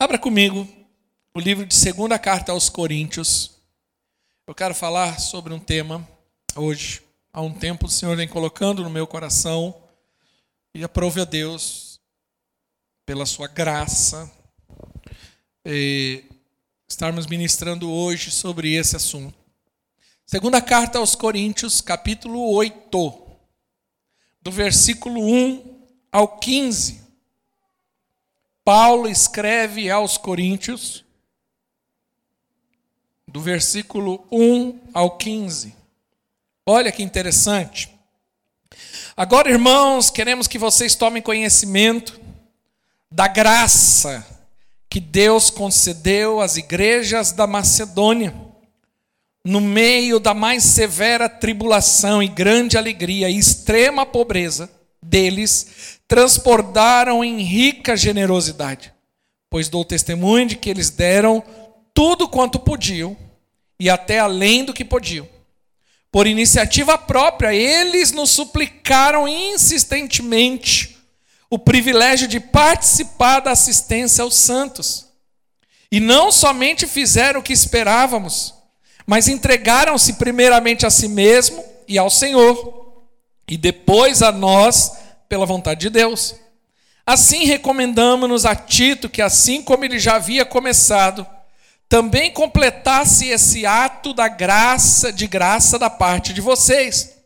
Abra comigo o livro de segunda carta aos Coríntios. Eu quero falar sobre um tema hoje. Há um tempo o Senhor vem colocando no meu coração e aprove a Deus pela sua graça estarmos ministrando hoje sobre esse assunto. Segunda carta aos Coríntios, capítulo 8, do versículo 1 ao 15. Paulo escreve aos Coríntios, do versículo 1 ao 15. Olha que interessante. Agora, irmãos, queremos que vocês tomem conhecimento da graça que Deus concedeu às igrejas da Macedônia, no meio da mais severa tribulação e grande alegria e extrema pobreza deles, transbordaram em rica generosidade, pois dou testemunho de que eles deram tudo quanto podiam e até além do que podiam. Por iniciativa própria, eles nos suplicaram insistentemente o privilégio de participar da assistência aos santos. E não somente fizeram o que esperávamos, mas entregaram-se primeiramente a si mesmo e ao Senhor, e depois a nós pela vontade de Deus. Assim recomendamos-nos a Tito que, assim como ele já havia começado, também completasse esse ato da graça, de graça da parte de vocês.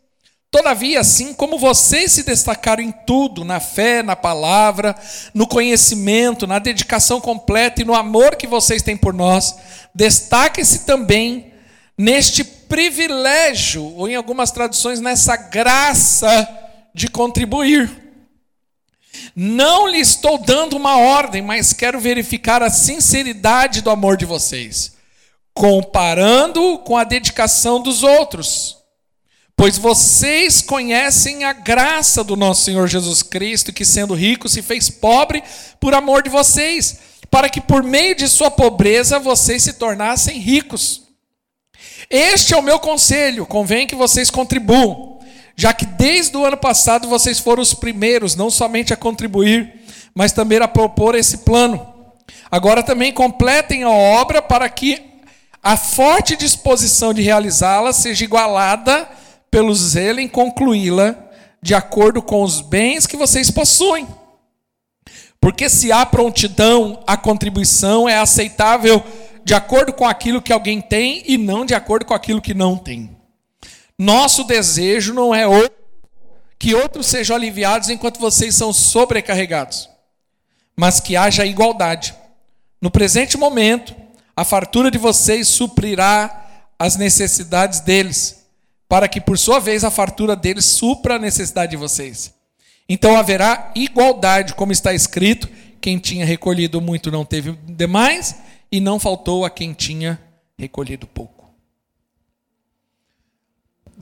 Todavia, assim como vocês se destacaram em tudo, na fé, na palavra, no conhecimento, na dedicação completa e no amor que vocês têm por nós, destaquem-se também neste privilégio, ou em algumas traduções, nessa graça de contribuir. Não lhe estou dando uma ordem, mas quero verificar a sinceridade do amor de vocês, comparando com a dedicação dos outros. Pois vocês conhecem a graça do nosso Senhor Jesus Cristo, que sendo rico se fez pobre por amor de vocês, para que por meio de sua pobreza vocês se tornassem ricos. Este é o meu conselho, convém que vocês contribuam já que desde o ano passado vocês foram os primeiros, não somente a contribuir, mas também a propor esse plano. Agora também completem a obra para que a forte disposição de realizá-la seja igualada pelo zelo em concluí-la, de acordo com os bens que vocês possuem. Porque se há prontidão, a contribuição é aceitável de acordo com aquilo que alguém tem e não de acordo com aquilo que não tem. Nosso desejo não é que outros sejam aliviados enquanto vocês são sobrecarregados, mas que haja igualdade. No presente momento, a fartura de vocês suprirá as necessidades deles, para que por sua vez a fartura deles supra a necessidade de vocês. Então haverá igualdade, como está escrito: quem tinha recolhido muito não teve demais, e não faltou a quem tinha recolhido pouco.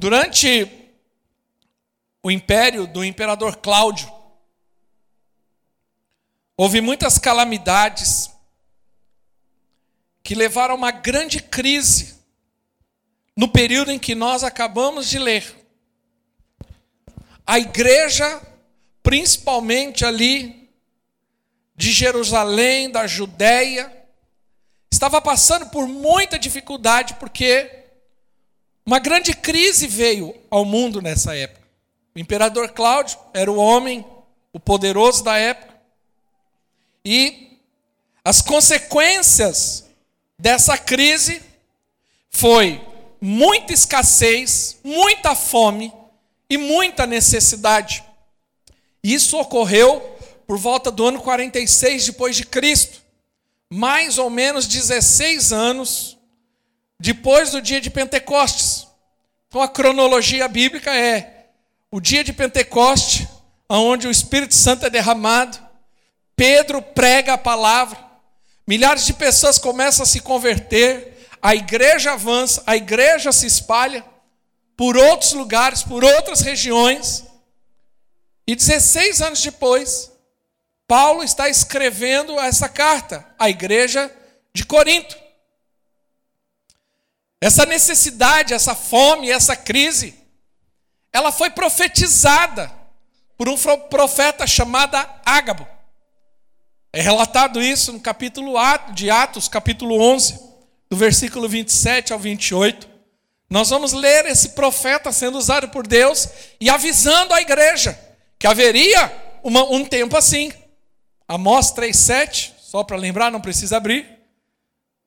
Durante o império do imperador Cláudio, houve muitas calamidades que levaram a uma grande crise no período em que nós acabamos de ler. A igreja, principalmente ali de Jerusalém, da Judéia, estava passando por muita dificuldade porque uma grande crise veio ao mundo nessa época. O imperador Cláudio era o homem, o poderoso da época. E as consequências dessa crise foi muita escassez, muita fome e muita necessidade. Isso ocorreu por volta do ano 46 depois de Cristo, mais ou menos 16 anos depois do dia de Pentecostes. Então a cronologia bíblica é o dia de Pentecoste, onde o Espírito Santo é derramado, Pedro prega a palavra, milhares de pessoas começam a se converter, a igreja avança, a igreja se espalha por outros lugares, por outras regiões. E 16 anos depois, Paulo está escrevendo essa carta à igreja de Corinto. Essa necessidade, essa fome, essa crise, ela foi profetizada por um profeta chamado Ágabo. É relatado isso no capítulo de Atos, capítulo 11, do versículo 27 ao 28. Nós vamos ler esse profeta sendo usado por Deus e avisando a igreja que haveria uma, um tempo assim. Amós 3,7, só para lembrar, não precisa abrir.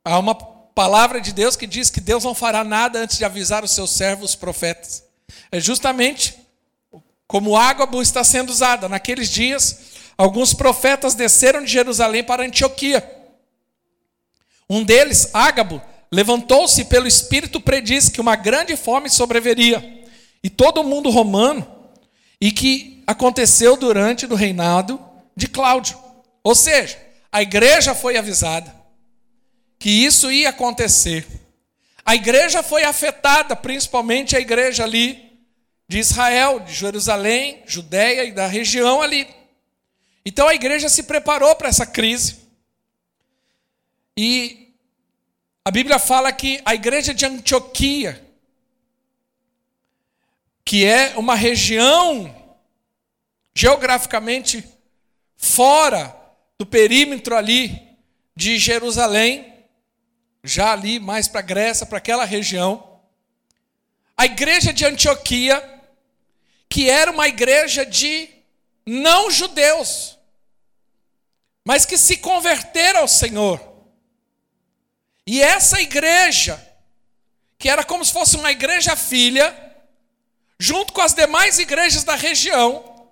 Há uma palavra de Deus que diz que Deus não fará nada antes de avisar os seus servos, os profetas. É justamente como Ágabo está sendo usada. Naqueles dias, alguns profetas desceram de Jerusalém para Antioquia. Um deles, Ágabo, levantou-se pelo Espírito prediz que uma grande fome sobreveria. E todo o mundo romano, e que aconteceu durante o reinado de Cláudio. Ou seja, a igreja foi avisada que isso ia acontecer. A igreja foi afetada, principalmente a igreja ali de Israel, de Jerusalém, Judéia e da região ali. Então a igreja se preparou para essa crise. E a Bíblia fala que a igreja de Antioquia, que é uma região geograficamente fora do perímetro ali de Jerusalém, já ali mais para Grécia, para aquela região, a igreja de Antioquia que era uma igreja de não judeus, mas que se converteram ao Senhor. E essa igreja, que era como se fosse uma igreja filha, junto com as demais igrejas da região,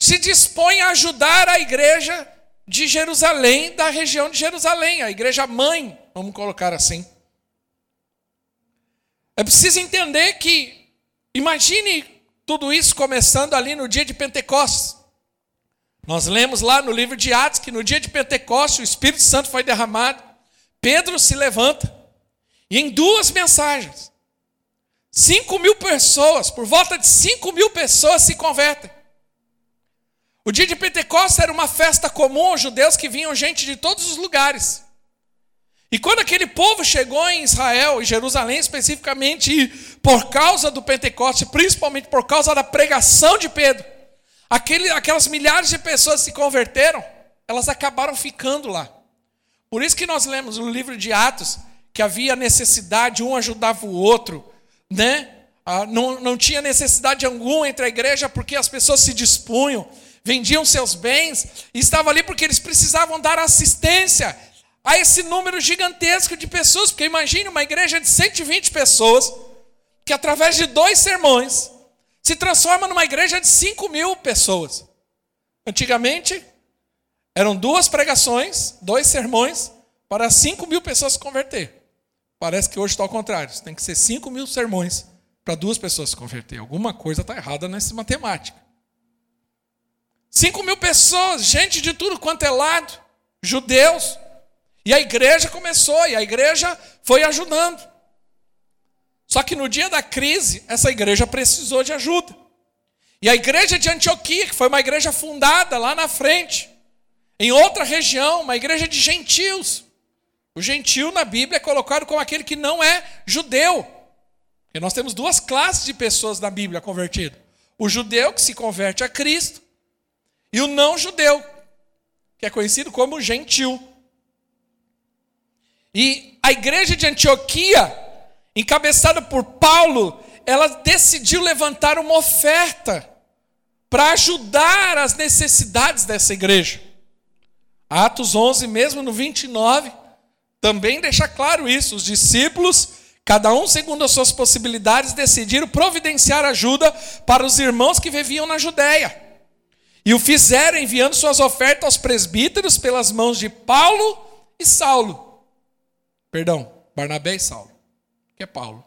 se dispõe a ajudar a igreja de Jerusalém, da região de Jerusalém, a igreja mãe, vamos colocar assim. É preciso entender que, imagine tudo isso começando ali no dia de Pentecostes. Nós lemos lá no livro de Atos que no dia de Pentecostes o Espírito Santo foi derramado. Pedro se levanta e em duas mensagens, cinco mil pessoas, por volta de cinco mil pessoas se convertem. O dia de Pentecostes era uma festa comum aos judeus que vinham gente de todos os lugares. E quando aquele povo chegou em Israel, em Jerusalém especificamente, por causa do Pentecoste, principalmente por causa da pregação de Pedro, aquele, aquelas milhares de pessoas se converteram, elas acabaram ficando lá. Por isso que nós lemos no livro de Atos que havia necessidade, um ajudava o outro, né? Ah, não, não tinha necessidade alguma entre a igreja, porque as pessoas se dispunham, vendiam seus bens, e estavam ali porque eles precisavam dar assistência a esse número gigantesco de pessoas, porque imagine uma igreja de 120 pessoas, que através de dois sermões se transforma numa igreja de 5 mil pessoas. Antigamente, eram duas pregações, dois sermões, para 5 mil pessoas se converter. Parece que hoje está ao contrário, tem que ser 5 mil sermões para duas pessoas se converter. Alguma coisa está errada nessa matemática. 5 mil pessoas, gente de tudo quanto é lado, judeus, e a igreja começou, e a igreja foi ajudando. Só que no dia da crise, essa igreja precisou de ajuda. E a igreja de Antioquia, que foi uma igreja fundada lá na frente, em outra região, uma igreja de gentios. O gentio na Bíblia é colocado como aquele que não é judeu. E nós temos duas classes de pessoas na Bíblia convertidas: o judeu que se converte a Cristo e o não judeu, que é conhecido como gentil. E a igreja de Antioquia, encabeçada por Paulo, ela decidiu levantar uma oferta para ajudar as necessidades dessa igreja. Atos 11, mesmo no 29, também deixa claro isso. Os discípulos, cada um segundo as suas possibilidades, decidiram providenciar ajuda para os irmãos que viviam na Judéia. E o fizeram enviando suas ofertas aos presbíteros pelas mãos de Paulo e Saulo. Perdão, Barnabé e Saulo, que é Paulo.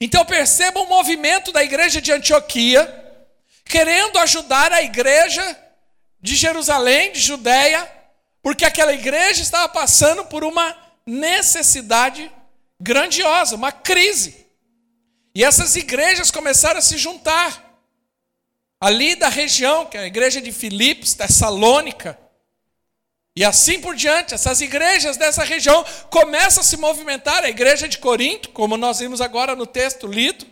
Então perceba o movimento da igreja de Antioquia, querendo ajudar a igreja de Jerusalém, de Judéia, porque aquela igreja estava passando por uma necessidade grandiosa, uma crise. E essas igrejas começaram a se juntar. Ali da região, que é a igreja de Filipos, Tessalônica, e assim por diante, essas igrejas dessa região começam a se movimentar. A igreja de Corinto, como nós vimos agora no texto lido,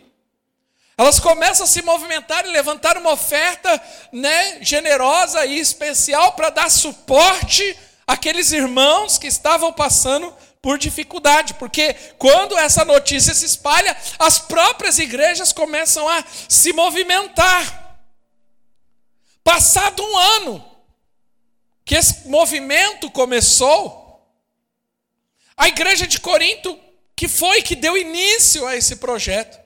Elas começam a se movimentar e levantar uma oferta né, generosa e especial para dar suporte àqueles irmãos que estavam passando por dificuldade, porque quando essa notícia se espalha, as próprias igrejas começam a se movimentar. Passado um ano que esse movimento começou, a igreja de Corinto, que foi que deu início a esse projeto,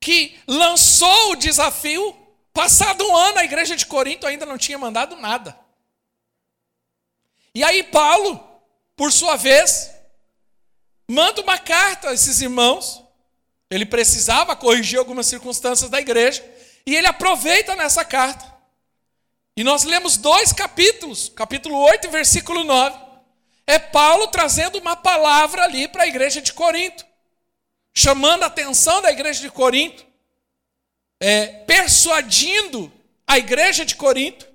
que lançou o desafio, passado um ano, a igreja de Corinto ainda não tinha mandado nada. E aí, Paulo por sua vez, manda uma carta a esses irmãos. Ele precisava corrigir algumas circunstâncias da igreja. E ele aproveita nessa carta. E nós lemos dois capítulos, capítulo 8 e versículo 9. É Paulo trazendo uma palavra ali para a igreja de Corinto, chamando a atenção da igreja de Corinto, é, persuadindo a igreja de Corinto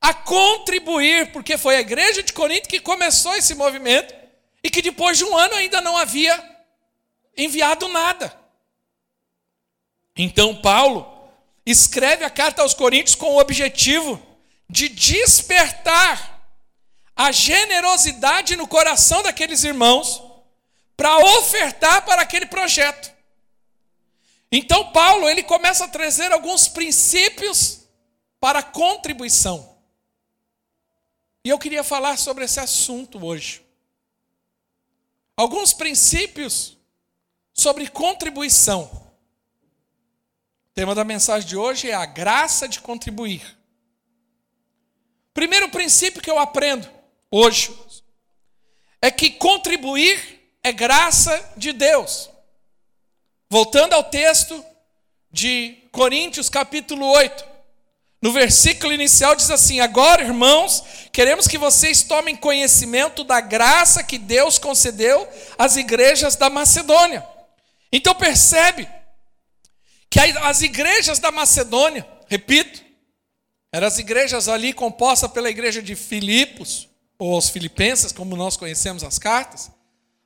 a contribuir, porque foi a igreja de Corinto que começou esse movimento e que depois de um ano ainda não havia enviado nada. Então Paulo escreve a carta aos Coríntios com o objetivo de despertar a generosidade no coração daqueles irmãos para ofertar para aquele projeto. Então Paulo, ele começa a trazer alguns princípios para contribuição. E eu queria falar sobre esse assunto hoje. Alguns princípios sobre contribuição. Tema da mensagem de hoje é a graça de contribuir. Primeiro princípio que eu aprendo hoje é que contribuir é graça de Deus. Voltando ao texto de Coríntios, capítulo 8. No versículo inicial diz assim: Agora, irmãos, queremos que vocês tomem conhecimento da graça que Deus concedeu às igrejas da Macedônia. Então percebe que as igrejas da Macedônia, repito, eram as igrejas ali compostas pela igreja de Filipos, ou aos filipenses, como nós conhecemos as cartas,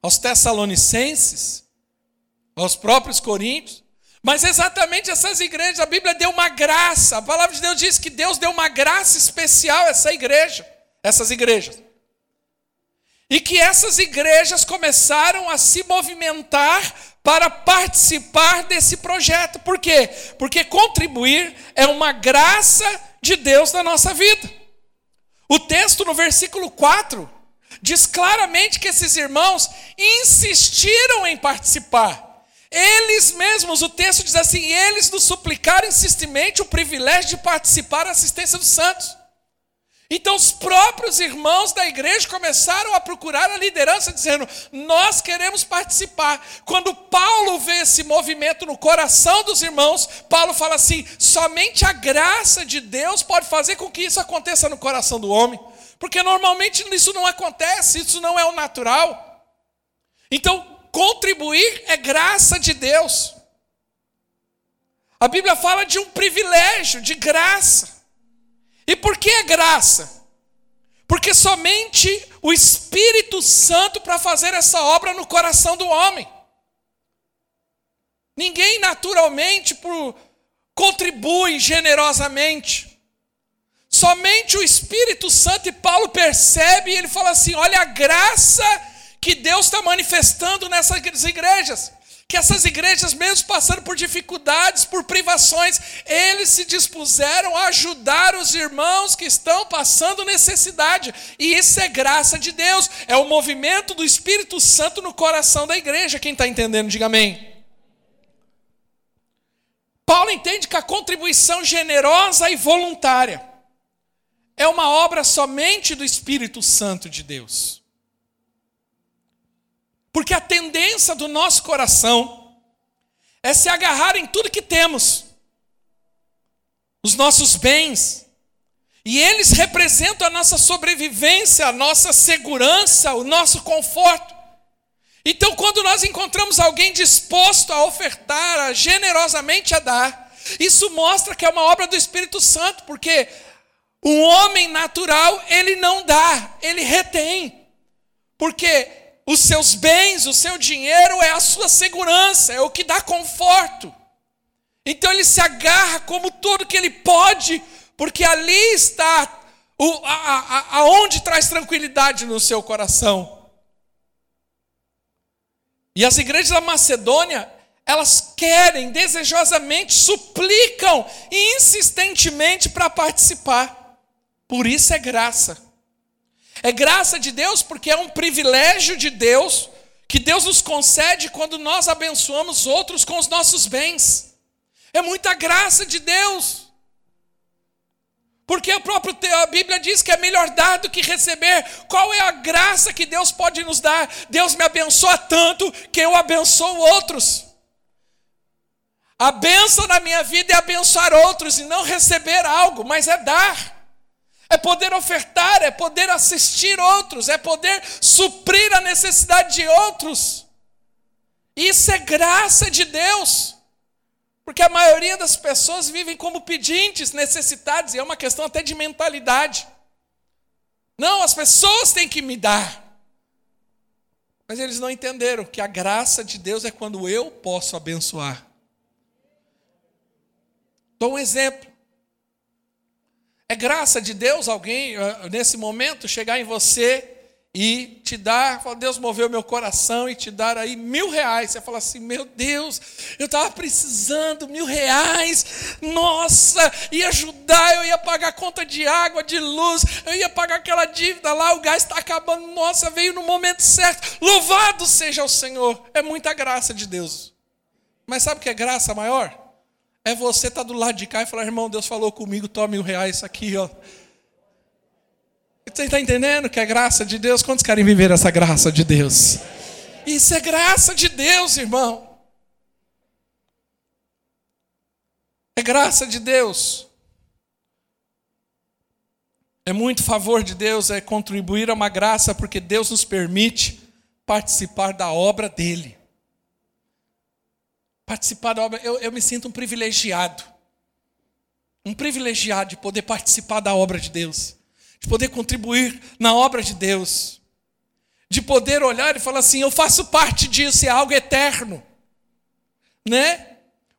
aos tessalonicenses, aos próprios coríntios, mas exatamente essas igrejas, a Bíblia deu uma graça. A palavra de Deus diz que Deus deu uma graça especial a essa igreja, essas igrejas. E que essas igrejas começaram a se movimentar para participar desse projeto. Por quê? Porque contribuir é uma graça de Deus na nossa vida. O texto no versículo 4 diz claramente que esses irmãos insistiram em participar. Eles mesmos, o texto diz assim: eles nos suplicaram insistentemente o privilégio de participar da assistência dos santos. Então, os próprios irmãos da igreja começaram a procurar a liderança, dizendo: Nós queremos participar. Quando Paulo vê esse movimento no coração dos irmãos, Paulo fala assim: somente a graça de Deus pode fazer com que isso aconteça no coração do homem, porque normalmente isso não acontece, isso não é o natural. Então, contribuir é graça de Deus. A Bíblia fala de um privilégio, de graça. E por que é graça? Porque somente o Espírito Santo para fazer essa obra no coração do homem. Ninguém naturalmente por, contribui generosamente. Somente o Espírito Santo e Paulo percebe e ele fala assim: olha a graça que Deus está manifestando nessas igrejas. Que essas igrejas, mesmo passando por dificuldades, por privações, eles se dispuseram a ajudar os irmãos que estão passando necessidade. E isso é graça de Deus, é o movimento do Espírito Santo no coração da igreja. Quem está entendendo, diga amém. Paulo entende que a contribuição generosa e voluntária é uma obra somente do Espírito Santo de Deus. Porque a tendência do nosso coração é se agarrar em tudo que temos, os nossos bens, e eles representam a nossa sobrevivência, a nossa segurança, o nosso conforto. Então, quando nós encontramos alguém disposto a ofertar, a generosamente a dar, isso mostra que é uma obra do Espírito Santo, porque o homem natural, ele não dá, ele retém. Porque os seus bens, o seu dinheiro é a sua segurança, é o que dá conforto. Então ele se agarra como tudo que ele pode, porque ali está o, a, a, aonde traz tranquilidade no seu coração. E as igrejas da Macedônia, elas querem desejosamente, suplicam insistentemente para participar. Por isso é graça. É graça de Deus porque é um privilégio de Deus que Deus nos concede quando nós abençoamos outros com os nossos bens. É muita graça de Deus. Porque a própria a Bíblia diz que é melhor dar do que receber. Qual é a graça que Deus pode nos dar? Deus me abençoa tanto que eu abençoo outros. A benção na minha vida é abençoar outros e não receber algo, mas é dar. É poder ofertar, é poder assistir outros, é poder suprir a necessidade de outros. Isso é graça de Deus. Porque a maioria das pessoas vivem como pedintes, necessitados, e é uma questão até de mentalidade. Não, as pessoas têm que me dar. Mas eles não entenderam que a graça de Deus é quando eu posso abençoar. Dou um exemplo. É graça de Deus alguém, ah, nesse momento, chegar em você e te dar, Deus moveu meu coração e te dar aí mil reais. Você fala assim, meu Deus, eu estava precisando, mil reais, nossa, ia ajudar, eu ia pagar a conta de água, de luz, eu ia pagar aquela dívida lá, o gás está acabando, nossa, veio no momento certo. Louvado seja o Senhor, é muita graça de Deus. Mas sabe o que é graça maior? É você estar tá do lado de cá e falar, irmão, Deus falou comigo, toma mil reais, isso aqui, ó. Você está entendendo que é graça de Deus? Quantos querem viver essa graça de Deus? Isso é graça de Deus, irmão. É graça de Deus. É muito favor de Deus, é contribuir a uma graça, porque Deus nos permite participar da obra dele. Participar da obra, eu, eu me sinto um privilegiado. Um privilegiado de poder participar da obra de Deus de poder contribuir na obra de Deus, de poder olhar e falar assim: eu faço parte disso, é algo eterno, né?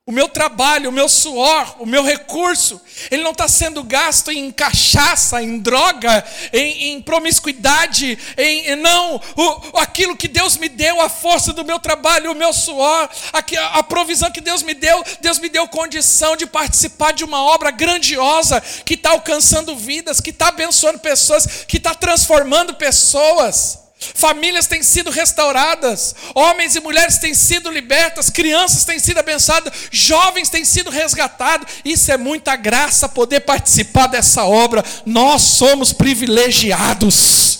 O meu trabalho, o meu suor, o meu recurso, ele não está sendo gasto em cachaça, em droga, em, em promiscuidade, em, não, o, aquilo que Deus me deu, a força do meu trabalho, o meu suor, a, a provisão que Deus me deu, Deus me deu condição de participar de uma obra grandiosa que está alcançando vidas, que está abençoando pessoas, que está transformando pessoas. Famílias têm sido restauradas, homens e mulheres têm sido libertas, crianças têm sido abençoadas, jovens têm sido resgatados. Isso é muita graça poder participar dessa obra. Nós somos privilegiados.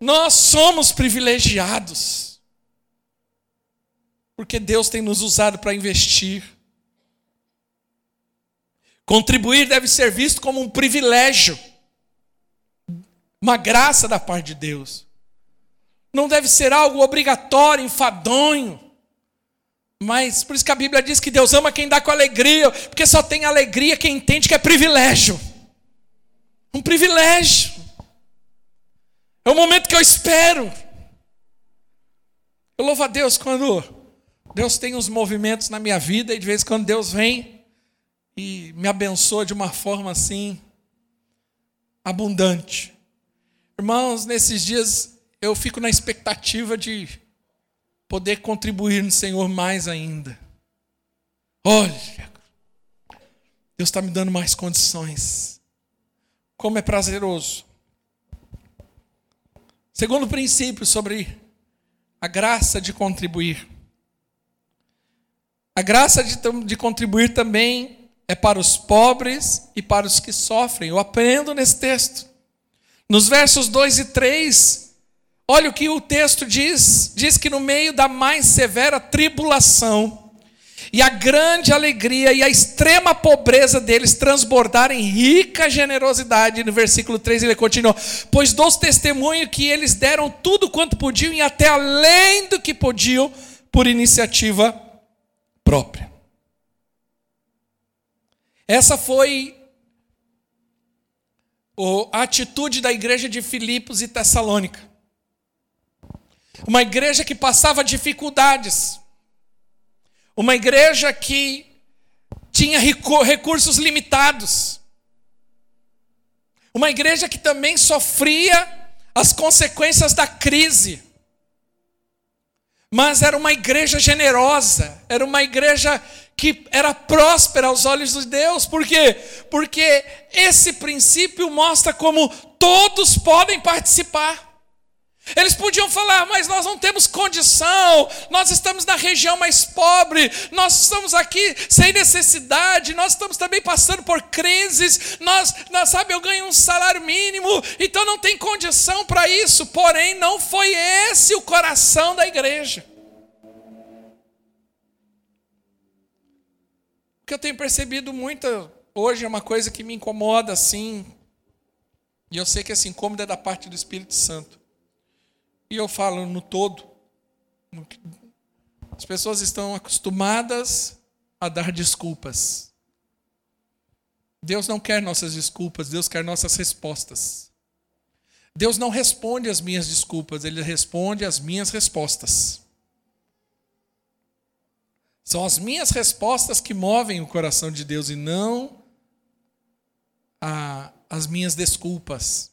Nós somos privilegiados. Porque Deus tem nos usado para investir. Contribuir deve ser visto como um privilégio uma graça da parte de Deus. Não deve ser algo obrigatório, enfadonho. Mas por isso que a Bíblia diz que Deus ama quem dá com alegria, porque só tem alegria quem entende que é privilégio. Um privilégio. É o momento que eu espero. Eu louvo a Deus quando Deus tem uns movimentos na minha vida e de vez em quando Deus vem e me abençoa de uma forma assim abundante. Irmãos, nesses dias eu fico na expectativa de poder contribuir no Senhor mais ainda. Olha, Deus está me dando mais condições. Como é prazeroso. Segundo princípio sobre a graça de contribuir. A graça de, de contribuir também é para os pobres e para os que sofrem. Eu aprendo nesse texto. Nos versos 2 e 3, olha o que o texto diz: diz que no meio da mais severa tribulação, e a grande alegria e a extrema pobreza deles transbordarem rica generosidade. No versículo 3 ele continua: Pois dou testemunho que eles deram tudo quanto podiam e até além do que podiam por iniciativa própria. Essa foi a atitude da igreja de Filipos e Tessalônica. Uma igreja que passava dificuldades. Uma igreja que tinha recursos limitados. Uma igreja que também sofria as consequências da crise. Mas era uma igreja generosa, era uma igreja que era próspera aos olhos de Deus. Por quê? Porque esse princípio mostra como todos podem participar. Eles podiam falar, mas nós não temos condição, nós estamos na região mais pobre, nós estamos aqui sem necessidade, nós estamos também passando por crises, nós, nós sabe, eu ganho um salário mínimo, então não tem condição para isso. Porém, não foi esse o coração da igreja. Que eu tenho percebido muito hoje é uma coisa que me incomoda assim, e eu sei que esse incômodo é da parte do Espírito Santo. E eu falo no todo. As pessoas estão acostumadas a dar desculpas. Deus não quer nossas desculpas, Deus quer nossas respostas. Deus não responde às minhas desculpas, Ele responde às minhas respostas. São as minhas respostas que movem o coração de Deus e não a, as minhas desculpas.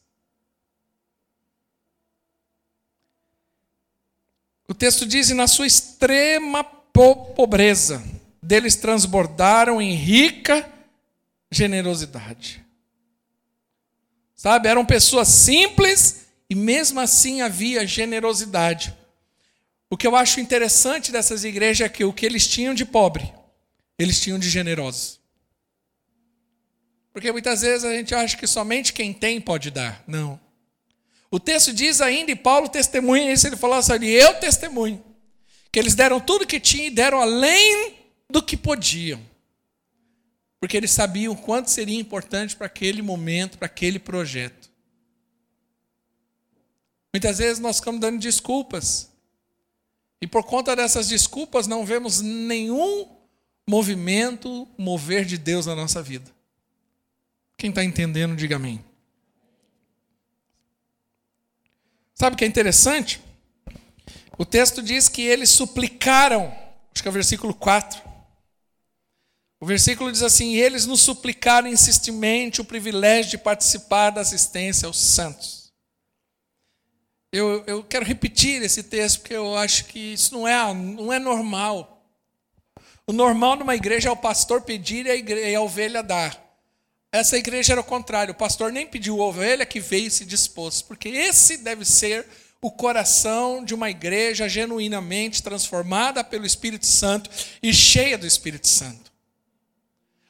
O texto diz: e na sua extrema pobreza, deles transbordaram em rica generosidade. Sabe, eram pessoas simples e mesmo assim havia generosidade. O que eu acho interessante dessas igrejas é que o que eles tinham de pobre, eles tinham de generoso. Porque muitas vezes a gente acha que somente quem tem pode dar. Não. O texto diz ainda, e Paulo testemunha isso, ele falou assim: eu testemunho, que eles deram tudo que tinham e deram além do que podiam. Porque eles sabiam quanto seria importante para aquele momento, para aquele projeto. Muitas vezes nós ficamos dando desculpas. E por conta dessas desculpas não vemos nenhum movimento, mover de Deus na nossa vida. Quem está entendendo, diga amém. Sabe o que é interessante? O texto diz que eles suplicaram, acho que é o versículo 4. O versículo diz assim: eles nos suplicaram insistentemente o privilégio de participar da assistência aos santos. Eu, eu quero repetir esse texto porque eu acho que isso não é, não é normal. O normal numa igreja é o pastor pedir e a, igreja, e a ovelha dar. Essa igreja era o contrário. O pastor nem pediu a ovelha que veio e se dispôs, porque esse deve ser o coração de uma igreja genuinamente transformada pelo Espírito Santo e cheia do Espírito Santo.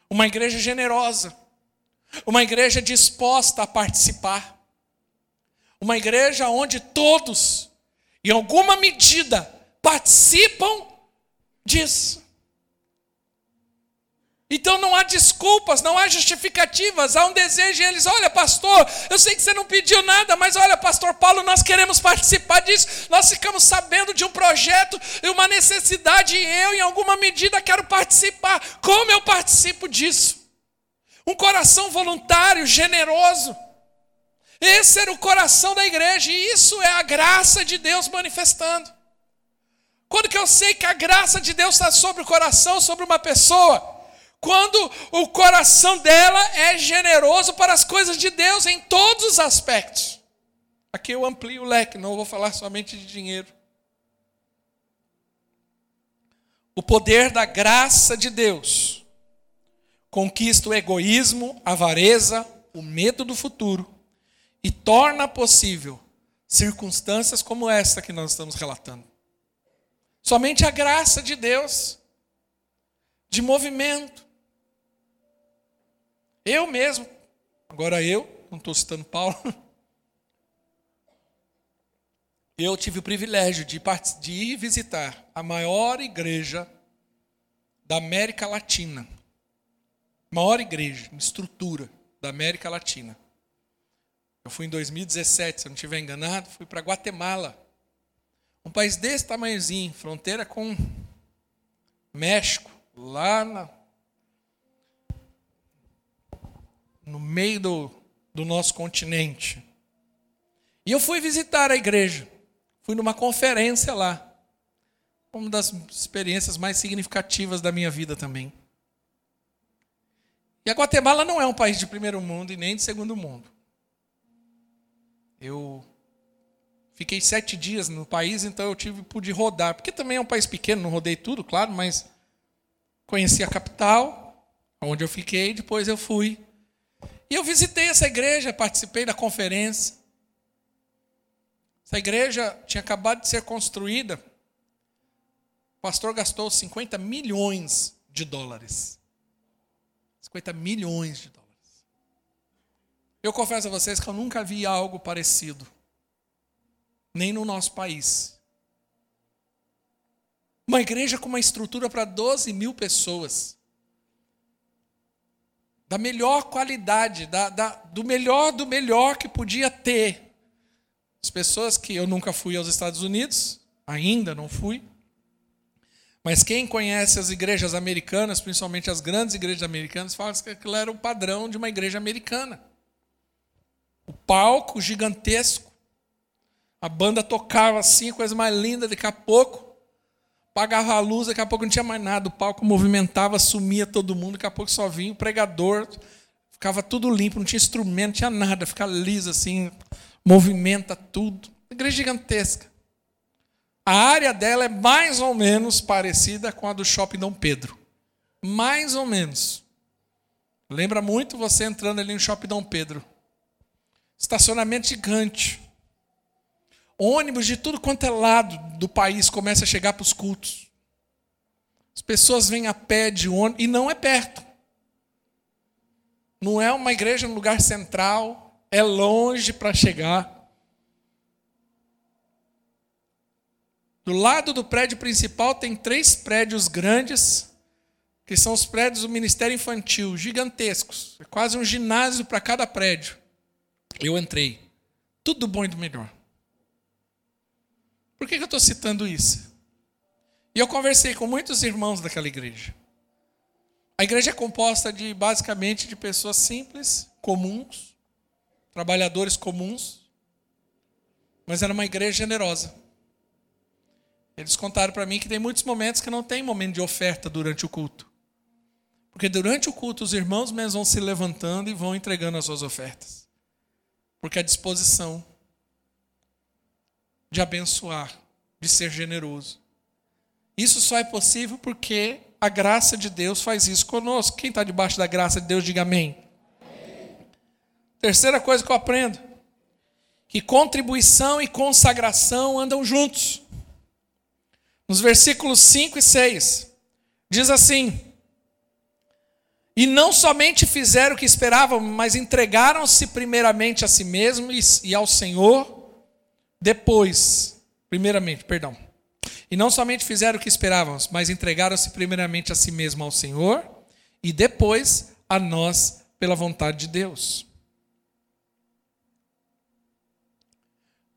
Uma igreja generosa, uma igreja disposta a participar, uma igreja onde todos, em alguma medida, participam disso. Então não há desculpas, não há justificativas, há um desejo eles, olha, pastor, eu sei que você não pediu nada, mas olha, pastor Paulo, nós queremos participar disso. Nós ficamos sabendo de um projeto e uma necessidade e eu, em alguma medida, quero participar. Como eu participo disso? Um coração voluntário, generoso. Esse era o coração da igreja e isso é a graça de Deus manifestando. Quando que eu sei que a graça de Deus está sobre o coração, sobre uma pessoa? quando o coração dela é generoso para as coisas de Deus em todos os aspectos. Aqui eu amplio o leque, não vou falar somente de dinheiro. O poder da graça de Deus conquista o egoísmo, a avareza, o medo do futuro e torna possível circunstâncias como esta que nós estamos relatando. Somente a graça de Deus, de movimento, eu mesmo, agora eu, não estou citando Paulo, eu tive o privilégio de, ir visitar a maior igreja da América Latina. Maior igreja, estrutura da América Latina. Eu fui em 2017, se eu não estiver enganado, fui para Guatemala. Um país desse tamanhozinho, fronteira com México, lá na no meio do, do nosso continente. E eu fui visitar a igreja. Fui numa conferência lá. uma das experiências mais significativas da minha vida também. E a Guatemala não é um país de primeiro mundo e nem de segundo mundo. Eu fiquei sete dias no país, então eu tive pude rodar, porque também é um país pequeno, não rodei tudo, claro, mas conheci a capital, onde eu fiquei, depois eu fui. E eu visitei essa igreja, participei da conferência. Essa igreja tinha acabado de ser construída. O pastor gastou 50 milhões de dólares. 50 milhões de dólares. Eu confesso a vocês que eu nunca vi algo parecido, nem no nosso país. Uma igreja com uma estrutura para 12 mil pessoas, da melhor qualidade, da, da, do melhor do melhor que podia ter. As pessoas que eu nunca fui aos Estados Unidos, ainda não fui, mas quem conhece as igrejas americanas, principalmente as grandes igrejas americanas, fala que aquilo era o padrão de uma igreja americana. O palco gigantesco, a banda tocava assim, coisa mais linda, daqui a pouco apagava a luz, daqui a pouco não tinha mais nada, o palco movimentava, sumia todo mundo, daqui a pouco só vinha o pregador, ficava tudo limpo, não tinha instrumento, não tinha nada, ficava liso assim, movimenta tudo. Igreja gigantesca. A área dela é mais ou menos parecida com a do Shopping Dom Pedro. Mais ou menos. Lembra muito você entrando ali no Shopping Dom Pedro. Estacionamento gigante. Ônibus de tudo quanto é lado do país começa a chegar para os cultos. As pessoas vêm a pé de ônibus e não é perto. Não é uma igreja no lugar central, é longe para chegar. Do lado do prédio principal tem três prédios grandes, que são os prédios do Ministério Infantil, gigantescos. É quase um ginásio para cada prédio. Eu entrei. Tudo bom e do melhor. Por que eu estou citando isso? E eu conversei com muitos irmãos daquela igreja. A igreja é composta de basicamente de pessoas simples, comuns, trabalhadores comuns, mas era uma igreja generosa. Eles contaram para mim que tem muitos momentos que não tem momento de oferta durante o culto. Porque durante o culto os irmãos mesmos vão se levantando e vão entregando as suas ofertas. Porque a disposição de abençoar, de ser generoso. Isso só é possível porque a graça de Deus faz isso conosco. Quem está debaixo da graça de Deus, diga amém. Terceira coisa que eu aprendo: que contribuição e consagração andam juntos nos versículos 5 e 6, diz assim: E não somente fizeram o que esperavam, mas entregaram-se primeiramente a si mesmos e ao Senhor, depois, primeiramente, perdão. E não somente fizeram o que esperavam, mas entregaram-se primeiramente a si mesmos ao Senhor e depois a nós pela vontade de Deus.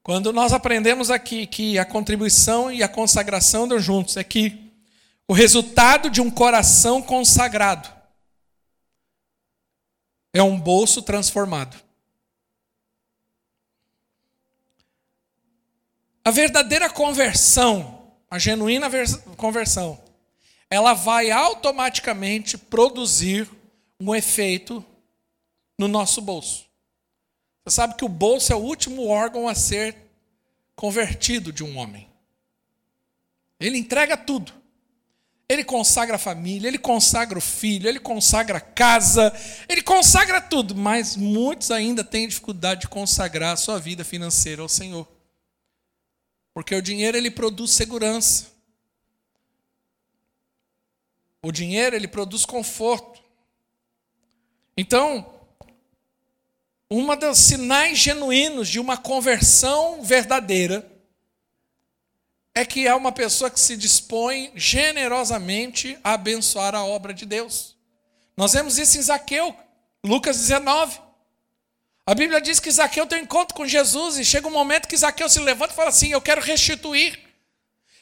Quando nós aprendemos aqui que a contribuição e a consagração andam juntos, é que o resultado de um coração consagrado é um bolso transformado. A verdadeira conversão, a genuína conversão, ela vai automaticamente produzir um efeito no nosso bolso. Você sabe que o bolso é o último órgão a ser convertido de um homem. Ele entrega tudo. Ele consagra a família, ele consagra o filho, ele consagra a casa, ele consagra tudo, mas muitos ainda têm dificuldade de consagrar a sua vida financeira ao Senhor. Porque o dinheiro ele produz segurança. O dinheiro ele produz conforto. Então, uma dos sinais genuínos de uma conversão verdadeira é que é uma pessoa que se dispõe generosamente a abençoar a obra de Deus. Nós vemos isso em Zaqueu, Lucas 19. A Bíblia diz que Zaqueu tem um encontro com Jesus e chega um momento que Zaqueu se levanta e fala assim: Eu quero restituir,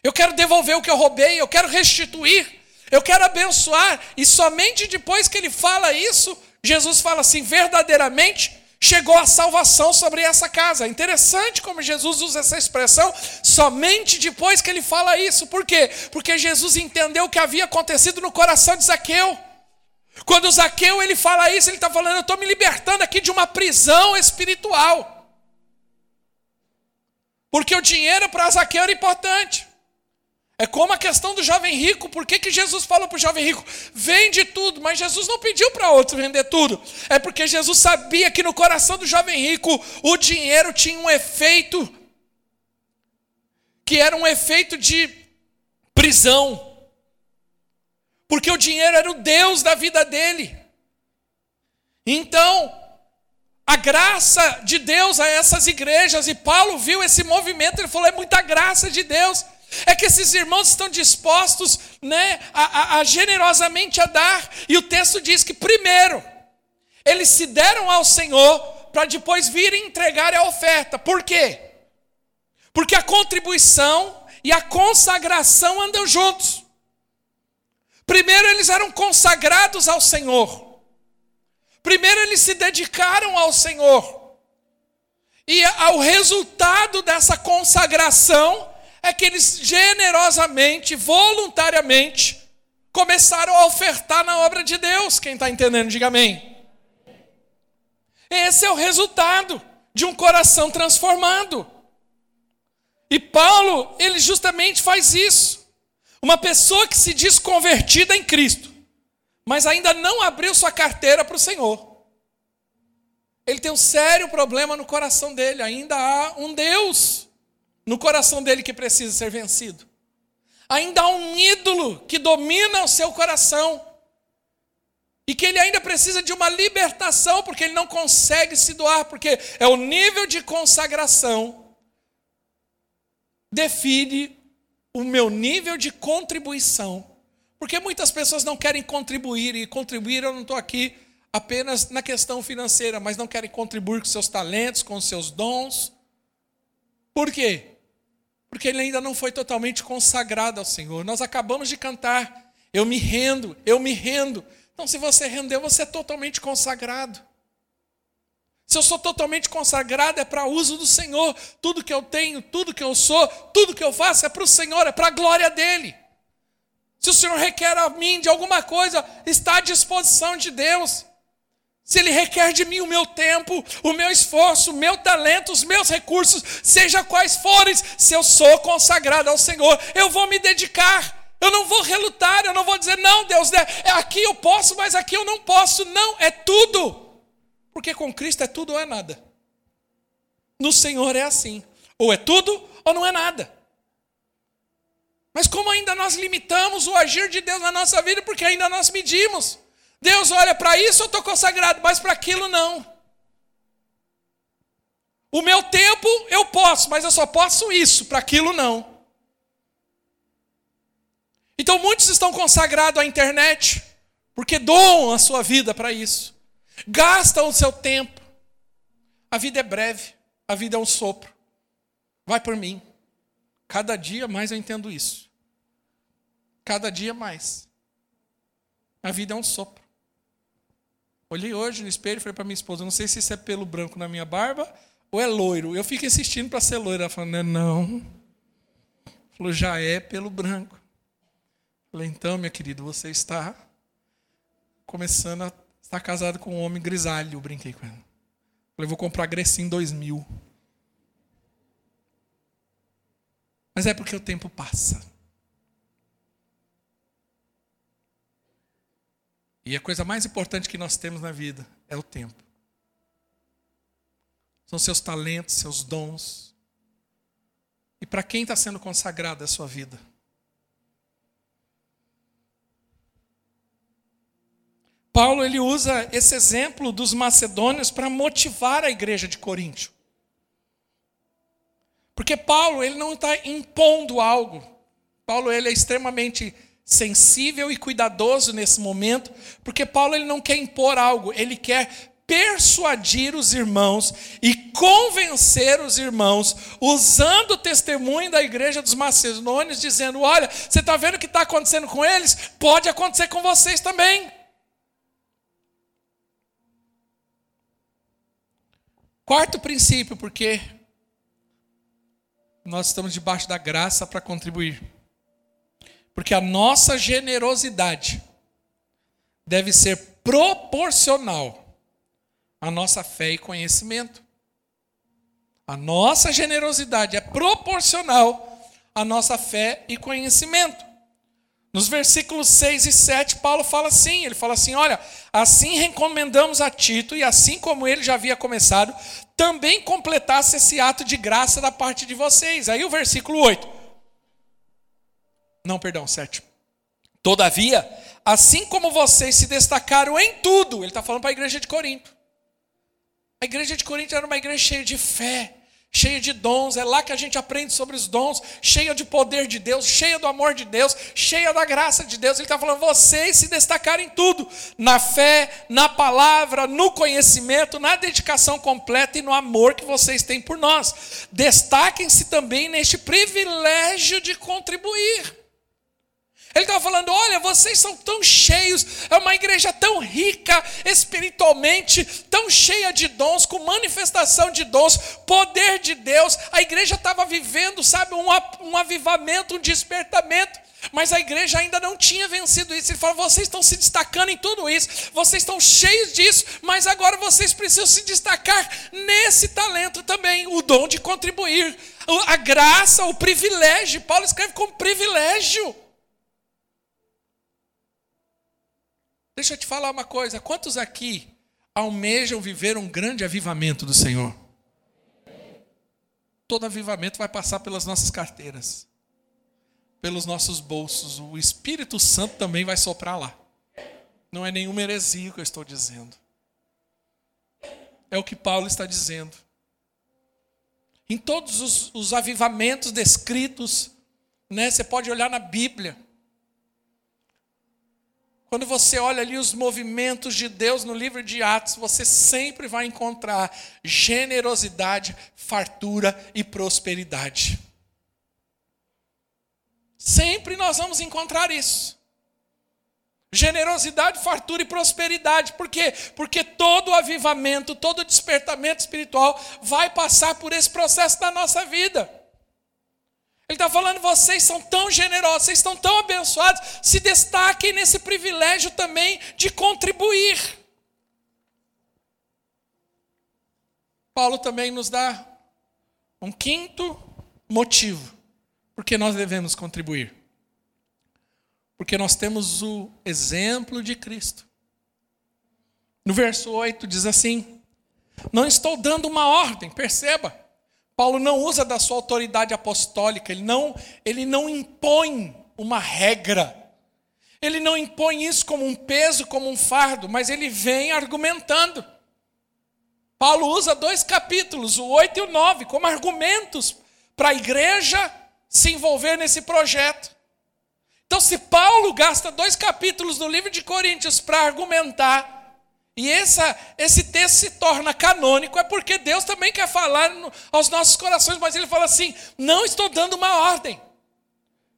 eu quero devolver o que eu roubei, eu quero restituir, eu quero abençoar. E somente depois que ele fala isso, Jesus fala assim: verdadeiramente chegou a salvação sobre essa casa. Interessante como Jesus usa essa expressão somente depois que ele fala isso. Por quê? Porque Jesus entendeu o que havia acontecido no coração de Zaqueu. Quando Zaqueu ele fala isso, ele está falando: Eu estou me libertando aqui de uma prisão espiritual. Porque o dinheiro para Zaqueu era importante. É como a questão do jovem rico. Por que, que Jesus falou para o jovem rico? Vende tudo. Mas Jesus não pediu para outro vender tudo. É porque Jesus sabia que no coração do jovem rico o dinheiro tinha um efeito que era um efeito de prisão. Porque o dinheiro era o Deus da vida dele. Então, a graça de Deus a essas igrejas, e Paulo viu esse movimento, ele falou: é muita graça de Deus. É que esses irmãos estão dispostos né, a, a, a generosamente a dar. E o texto diz que, primeiro, eles se deram ao Senhor para depois virem entregar a oferta. Por quê? Porque a contribuição e a consagração andam juntos. Primeiro, eles eram consagrados ao Senhor. Primeiro, eles se dedicaram ao Senhor. E ao resultado dessa consagração é que eles generosamente, voluntariamente, começaram a ofertar na obra de Deus. Quem está entendendo, diga amém. Esse é o resultado de um coração transformado. E Paulo, ele justamente faz isso. Uma pessoa que se diz convertida em Cristo, mas ainda não abriu sua carteira para o Senhor. Ele tem um sério problema no coração dele, ainda há um Deus no coração dele que precisa ser vencido. Ainda há um ídolo que domina o seu coração. E que ele ainda precisa de uma libertação, porque ele não consegue se doar, porque é o nível de consagração define o meu nível de contribuição. Porque muitas pessoas não querem contribuir, e contribuir eu não estou aqui apenas na questão financeira, mas não querem contribuir com seus talentos, com seus dons. Por quê? Porque ele ainda não foi totalmente consagrado ao Senhor. Nós acabamos de cantar, eu me rendo, eu me rendo. Então, se você rendeu, você é totalmente consagrado. Se eu sou totalmente consagrado, é para uso do Senhor. Tudo que eu tenho, tudo que eu sou, tudo que eu faço é para o Senhor, é para a glória dEle. Se o Senhor requer a mim de alguma coisa, está à disposição de Deus. Se Ele requer de mim o meu tempo, o meu esforço, o meu talento, os meus recursos, seja quais forem, se eu sou consagrado ao Senhor, eu vou me dedicar. Eu não vou relutar, eu não vou dizer, não, Deus, né, é aqui eu posso, mas aqui eu não posso. Não, é tudo. Porque com Cristo é tudo ou é nada. No Senhor é assim. Ou é tudo ou não é nada. Mas como ainda nós limitamos o agir de Deus na nossa vida, porque ainda nós medimos. Deus olha para isso, eu estou consagrado, mas para aquilo não. O meu tempo eu posso, mas eu só posso isso, para aquilo não. Então muitos estão consagrados à internet, porque doam a sua vida para isso, gastam o seu tempo. A vida é breve, a vida é um sopro. Vai por mim. Cada dia mais eu entendo isso. Cada dia mais. A vida é um sopro. Olhei hoje no espelho e falei para minha esposa: não sei se isso é pelo branco na minha barba ou é loiro. Eu fico insistindo para ser loiro. Ela falou: não, não. Falou: já é pelo branco. Falei: então, minha querida, você está começando a estar casado com um homem grisalho. Eu brinquei com ela. Falei: vou comprar Grecin 2000. Mas é porque o tempo passa. E a coisa mais importante que nós temos na vida é o tempo. São seus talentos, seus dons. E para quem está sendo consagrada a sua vida? Paulo ele usa esse exemplo dos macedônios para motivar a igreja de Coríntio. Porque Paulo ele não está impondo algo. Paulo ele é extremamente sensível e cuidadoso nesse momento, porque Paulo ele não quer impor algo, ele quer persuadir os irmãos e convencer os irmãos, usando o testemunho da igreja dos macedônios, dizendo: Olha, você está vendo o que está acontecendo com eles? Pode acontecer com vocês também. Quarto princípio, porque nós estamos debaixo da graça para contribuir. Porque a nossa generosidade deve ser proporcional à nossa fé e conhecimento. A nossa generosidade é proporcional à nossa fé e conhecimento. Nos versículos 6 e 7, Paulo fala assim: ele fala assim: olha, assim recomendamos a Tito, e assim como ele já havia começado, também completasse esse ato de graça da parte de vocês. Aí o versículo 8. Não, perdão, 7. Todavia, assim como vocês se destacaram em tudo, ele está falando para a igreja de Corinto. A igreja de Corinto era uma igreja cheia de fé, cheia de dons, é lá que a gente aprende sobre os dons, cheia de poder de Deus, cheia do amor de Deus, cheia da graça de Deus. Ele está falando, vocês se destacarem em tudo, na fé, na palavra, no conhecimento, na dedicação completa e no amor que vocês têm por nós. Destaquem-se também neste privilégio de contribuir. Ele estava falando: olha, vocês são tão cheios, é uma igreja tão rica espiritualmente, tão cheia de dons, com manifestação de dons, poder de Deus. A igreja estava vivendo, sabe, um, um avivamento, um despertamento. Mas a igreja ainda não tinha vencido isso. Ele falou: vocês estão se destacando em tudo isso, vocês estão cheios disso, mas agora vocês precisam se destacar nesse talento também, o dom de contribuir, a graça, o privilégio. Paulo escreve como privilégio. Deixa eu te falar uma coisa: quantos aqui almejam viver um grande avivamento do Senhor? Todo avivamento vai passar pelas nossas carteiras, pelos nossos bolsos. O Espírito Santo também vai soprar lá. Não é nenhuma heresia que eu estou dizendo. É o que Paulo está dizendo. Em todos os, os avivamentos descritos, né, você pode olhar na Bíblia. Quando você olha ali os movimentos de Deus no livro de Atos, você sempre vai encontrar generosidade, fartura e prosperidade. Sempre nós vamos encontrar isso. Generosidade, fartura e prosperidade. Por quê? Porque todo avivamento, todo despertamento espiritual vai passar por esse processo na nossa vida. Ele está falando, vocês são tão generosos, vocês estão tão abençoados, se destaquem nesse privilégio também de contribuir. Paulo também nos dá um quinto motivo porque nós devemos contribuir. Porque nós temos o exemplo de Cristo. No verso 8 diz assim: Não estou dando uma ordem, perceba. Paulo não usa da sua autoridade apostólica, ele não, ele não impõe uma regra. Ele não impõe isso como um peso, como um fardo, mas ele vem argumentando. Paulo usa dois capítulos, o 8 e o 9, como argumentos para a igreja se envolver nesse projeto. Então, se Paulo gasta dois capítulos do livro de Coríntios para argumentar e essa, esse texto se torna canônico, é porque Deus também quer falar aos nossos corações, mas ele fala assim: não estou dando uma ordem.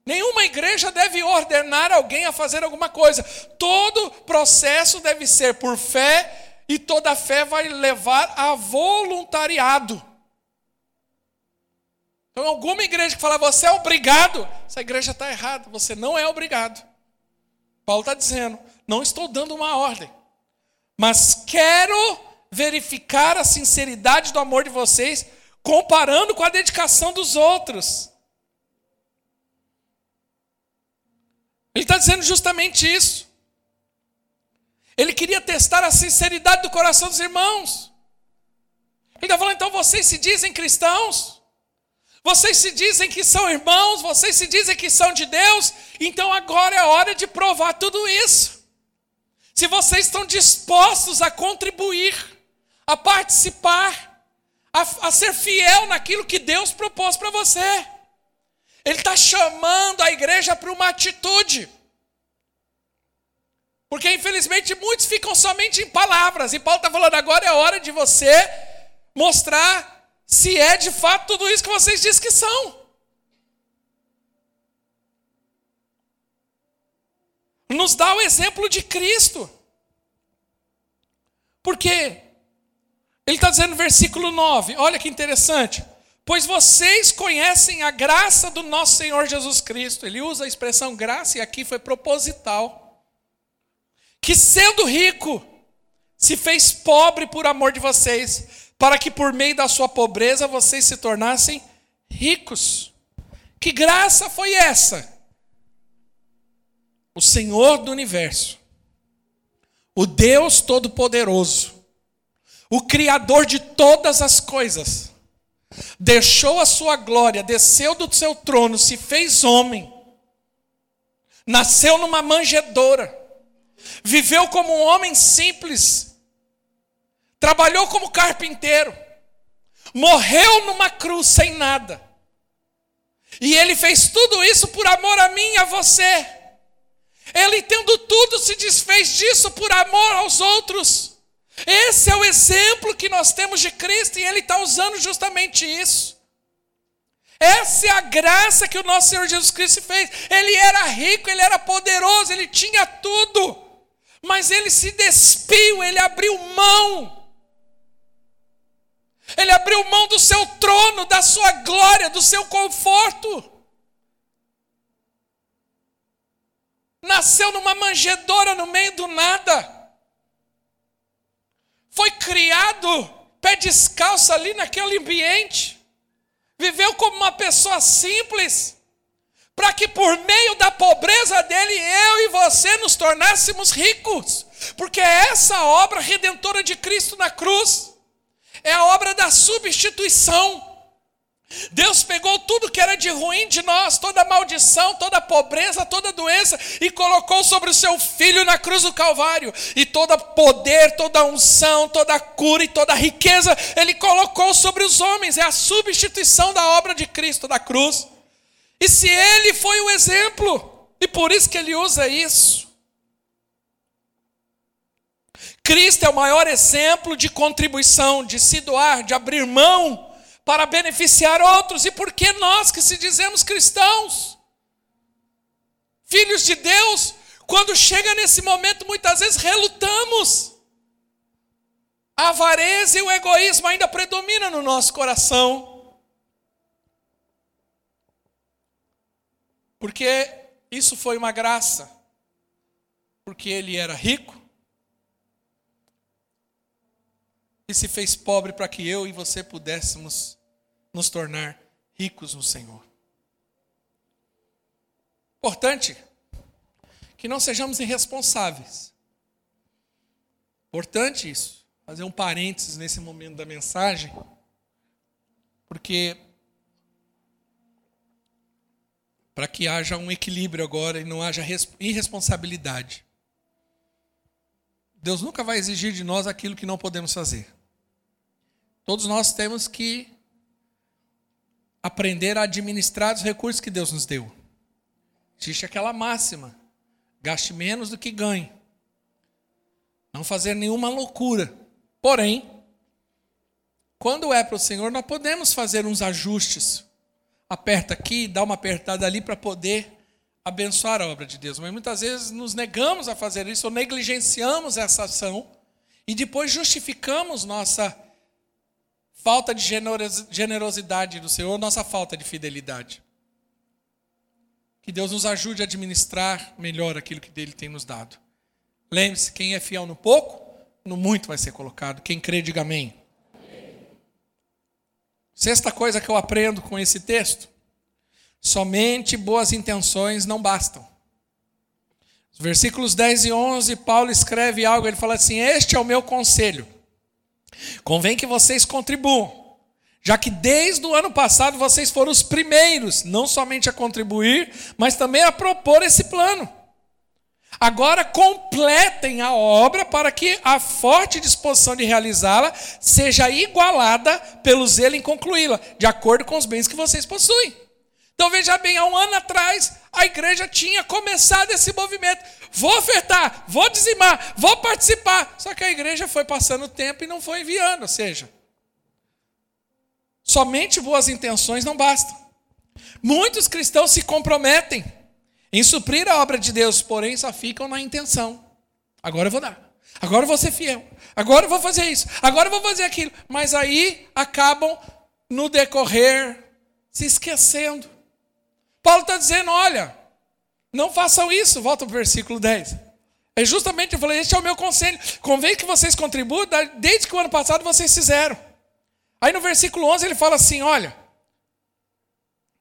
Nenhuma igreja deve ordenar alguém a fazer alguma coisa. Todo processo deve ser por fé, e toda fé vai levar a voluntariado. Então, alguma igreja que fala você é obrigado, essa igreja está errada, você não é obrigado. Paulo está dizendo: não estou dando uma ordem mas quero verificar a sinceridade do amor de vocês comparando com a dedicação dos outros. Ele está dizendo justamente isso. Ele queria testar a sinceridade do coração dos irmãos. Ele está falando, então vocês se dizem cristãos, vocês se dizem que são irmãos, vocês se dizem que são de Deus, então agora é hora de provar tudo isso se vocês estão dispostos a contribuir, a participar, a, a ser fiel naquilo que Deus propôs para você. Ele está chamando a igreja para uma atitude. Porque infelizmente muitos ficam somente em palavras. E Paulo está falando, agora é hora de você mostrar se é de fato tudo isso que vocês dizem que são. Nos dá o exemplo de Cristo. Porque Ele está dizendo no versículo 9, olha que interessante. Pois vocês conhecem a graça do nosso Senhor Jesus Cristo. Ele usa a expressão graça e aqui foi proposital. Que sendo rico, se fez pobre por amor de vocês, para que por meio da sua pobreza vocês se tornassem ricos. Que graça foi essa? O Senhor do universo, o Deus Todo-Poderoso, o Criador de todas as coisas, deixou a sua glória, desceu do seu trono, se fez homem, nasceu numa manjedoura, viveu como um homem simples, trabalhou como carpinteiro, morreu numa cruz sem nada. E ele fez tudo isso por amor a mim e a você. Ele, tendo tudo, se desfez disso por amor aos outros. Esse é o exemplo que nós temos de Cristo e Ele está usando justamente isso. Essa é a graça que o nosso Senhor Jesus Cristo fez. Ele era rico, ele era poderoso, ele tinha tudo, mas ele se despiu, ele abriu mão. Ele abriu mão do seu trono, da sua glória, do seu conforto. Nasceu numa manjedoura no meio do nada. Foi criado pé descalço ali naquele ambiente, viveu como uma pessoa simples, para que por meio da pobreza dele, eu e você nos tornássemos ricos, porque é essa obra redentora de Cristo na cruz, é a obra da substituição. Deus pegou tudo que era de ruim de nós, toda maldição, toda pobreza, toda doença, e colocou sobre o seu filho na cruz do Calvário. E todo poder, toda unção, toda cura e toda riqueza, ele colocou sobre os homens. É a substituição da obra de Cristo da cruz. E se ele foi o exemplo, e por isso que ele usa isso. Cristo é o maior exemplo de contribuição, de se doar, de abrir mão para beneficiar outros. E por que nós que se dizemos cristãos, filhos de Deus, quando chega nesse momento, muitas vezes relutamos. A avareza e o egoísmo ainda predominam no nosso coração. Porque isso foi uma graça. Porque ele era rico, e se fez pobre para que eu e você pudéssemos nos tornar ricos no Senhor. Importante que não sejamos irresponsáveis. Importante isso. Fazer um parênteses nesse momento da mensagem, porque para que haja um equilíbrio agora e não haja irresponsabilidade. Deus nunca vai exigir de nós aquilo que não podemos fazer. Todos nós temos que aprender a administrar os recursos que Deus nos deu. Existe aquela máxima: gaste menos do que ganhe. Não fazer nenhuma loucura. Porém, quando é para o Senhor, nós podemos fazer uns ajustes. Aperta aqui, dá uma apertada ali para poder abençoar a obra de Deus. Mas muitas vezes nos negamos a fazer isso ou negligenciamos essa ação e depois justificamos nossa falta de generosidade do Senhor, nossa falta de fidelidade. Que Deus nos ajude a administrar melhor aquilo que Ele tem nos dado. Lembre-se: quem é fiel no pouco, no muito vai ser colocado. Quem crê, diga amém. Sexta coisa que eu aprendo com esse texto Somente boas intenções não bastam. versículos 10 e 11, Paulo escreve algo, ele fala assim: Este é o meu conselho. Convém que vocês contribuam, já que desde o ano passado vocês foram os primeiros, não somente a contribuir, mas também a propor esse plano. Agora completem a obra para que a forte disposição de realizá-la seja igualada pelo zelo em concluí-la, de acordo com os bens que vocês possuem. Então veja bem, há um ano atrás a igreja tinha começado esse movimento. Vou ofertar, vou dizimar, vou participar. Só que a igreja foi passando o tempo e não foi enviando. Ou seja, somente boas intenções não bastam. Muitos cristãos se comprometem em suprir a obra de Deus, porém só ficam na intenção. Agora eu vou dar. Agora eu vou ser fiel. Agora eu vou fazer isso. Agora eu vou fazer aquilo. Mas aí acabam, no decorrer, se esquecendo. Paulo está dizendo: olha, não façam isso. Volta para o versículo 10. É justamente, eu falei, este é o meu conselho. Convém que vocês contribuam desde que o ano passado vocês fizeram. Aí no versículo 11 ele fala assim: olha,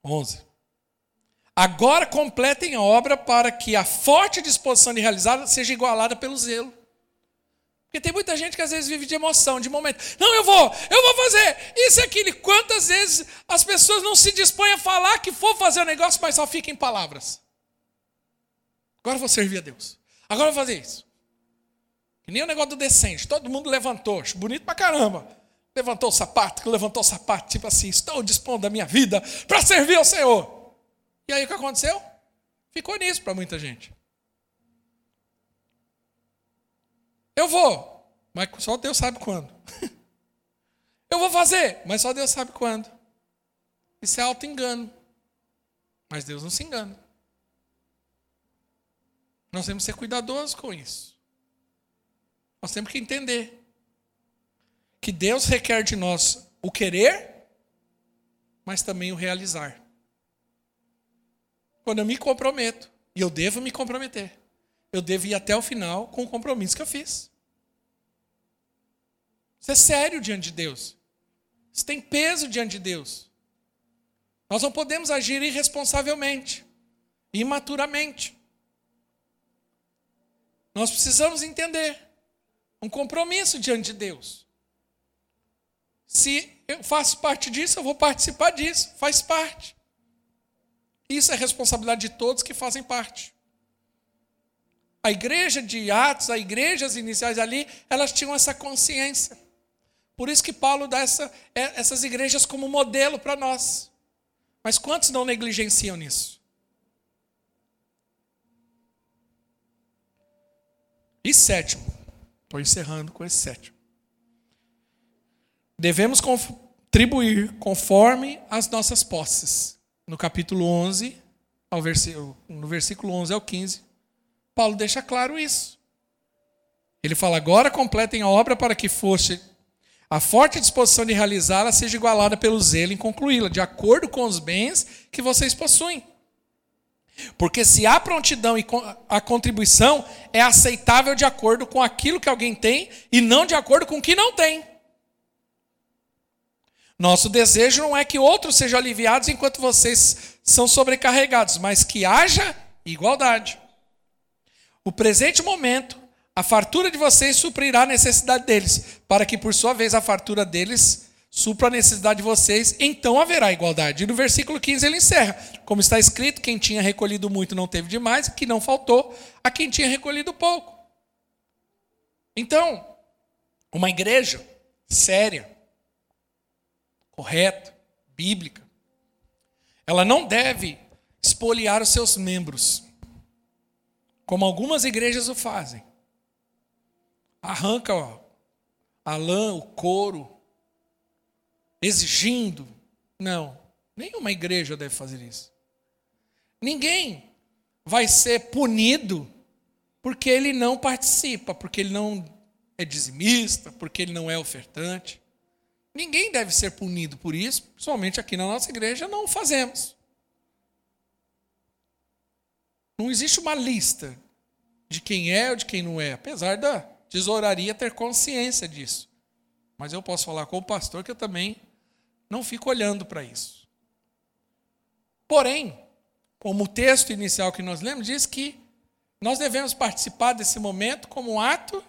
11. Agora completem a obra para que a forte disposição de realizá-la seja igualada pelo zelo. Porque tem muita gente que às vezes vive de emoção, de momento. Não, eu vou, eu vou fazer isso e aquilo. Quantas vezes as pessoas não se dispõem a falar que for fazer o negócio, mas só ficam em palavras. Agora eu vou servir a Deus. Agora eu vou fazer isso. Que nem o negócio do decente. Todo mundo levantou. Bonito pra caramba. Levantou o sapato, levantou o sapato, tipo assim, estou dispondo da minha vida para servir ao Senhor. E aí o que aconteceu? Ficou nisso para muita gente. Eu vou, mas só Deus sabe quando. Eu vou fazer, mas só Deus sabe quando. Isso é auto-engano. Mas Deus não se engana. Nós temos que ser cuidadosos com isso. Nós temos que entender que Deus requer de nós o querer, mas também o realizar. Quando eu me comprometo, e eu devo me comprometer, eu devo ir até o final com o compromisso que eu fiz. Isso é sério diante de Deus. Isso tem peso diante de Deus. Nós não podemos agir irresponsavelmente, imaturamente. Nós precisamos entender um compromisso diante de Deus. Se eu faço parte disso, eu vou participar disso, faz parte. Isso é responsabilidade de todos que fazem parte. A igreja de Atos, as igrejas iniciais ali, elas tinham essa consciência. Por isso que Paulo dá essa, é, essas igrejas como modelo para nós. Mas quantos não negligenciam nisso? E sétimo, estou encerrando com esse sétimo. Devemos contribuir conforme as nossas posses. No capítulo 11, ao versículo, no versículo 11 ao 15, Paulo deixa claro isso. Ele fala: agora completem a obra para que fosse a forte disposição de realizá-la seja igualada pelo zelo em concluí-la, de acordo com os bens que vocês possuem. Porque se há prontidão e a contribuição é aceitável de acordo com aquilo que alguém tem e não de acordo com o que não tem. Nosso desejo não é que outros sejam aliviados enquanto vocês são sobrecarregados, mas que haja igualdade. O presente momento, a fartura de vocês suprirá a necessidade deles, para que por sua vez a fartura deles supra a necessidade de vocês, então haverá igualdade. E no versículo 15 ele encerra: Como está escrito, quem tinha recolhido muito não teve demais, que não faltou a quem tinha recolhido pouco. Então, uma igreja séria, correta, bíblica, ela não deve espoliar os seus membros como algumas igrejas o fazem. Arranca ó, a lã, o couro, exigindo. Não, nenhuma igreja deve fazer isso. Ninguém vai ser punido porque ele não participa, porque ele não é dizimista, porque ele não é ofertante. Ninguém deve ser punido por isso, principalmente aqui na nossa igreja não o fazemos. Não existe uma lista de quem é ou de quem não é, apesar da tesouraria ter consciência disso. Mas eu posso falar com o pastor que eu também não fico olhando para isso. Porém, como o texto inicial que nós lemos diz que nós devemos participar desse momento como um ato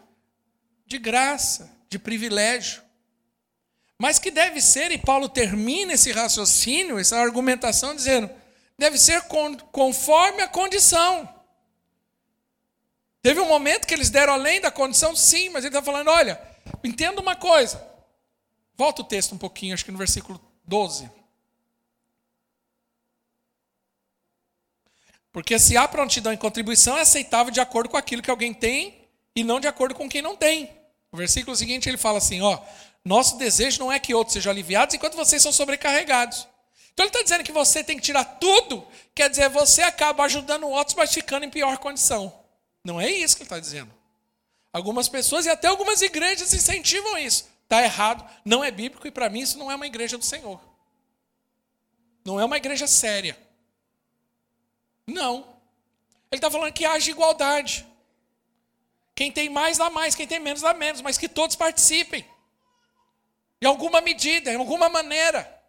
de graça, de privilégio. Mas que deve ser, e Paulo termina esse raciocínio, essa argumentação, dizendo: deve ser conforme a condição. Teve um momento que eles deram além da condição, sim, mas ele está falando: olha, entenda uma coisa. Volta o texto um pouquinho, acho que no versículo 12. Porque se há prontidão em contribuição, é aceitável de acordo com aquilo que alguém tem e não de acordo com quem não tem. O versículo seguinte ele fala assim: ó, nosso desejo não é que outros sejam aliviados enquanto vocês são sobrecarregados. Então ele está dizendo que você tem que tirar tudo, quer dizer, você acaba ajudando outros, mas ficando em pior condição. Não é isso que ele está dizendo. Algumas pessoas e até algumas igrejas incentivam isso. Está errado, não é bíblico e para mim isso não é uma igreja do Senhor. Não é uma igreja séria. Não. Ele está falando que haja igualdade. Quem tem mais, dá mais. Quem tem menos, dá menos. Mas que todos participem. Em alguma medida, em alguma maneira.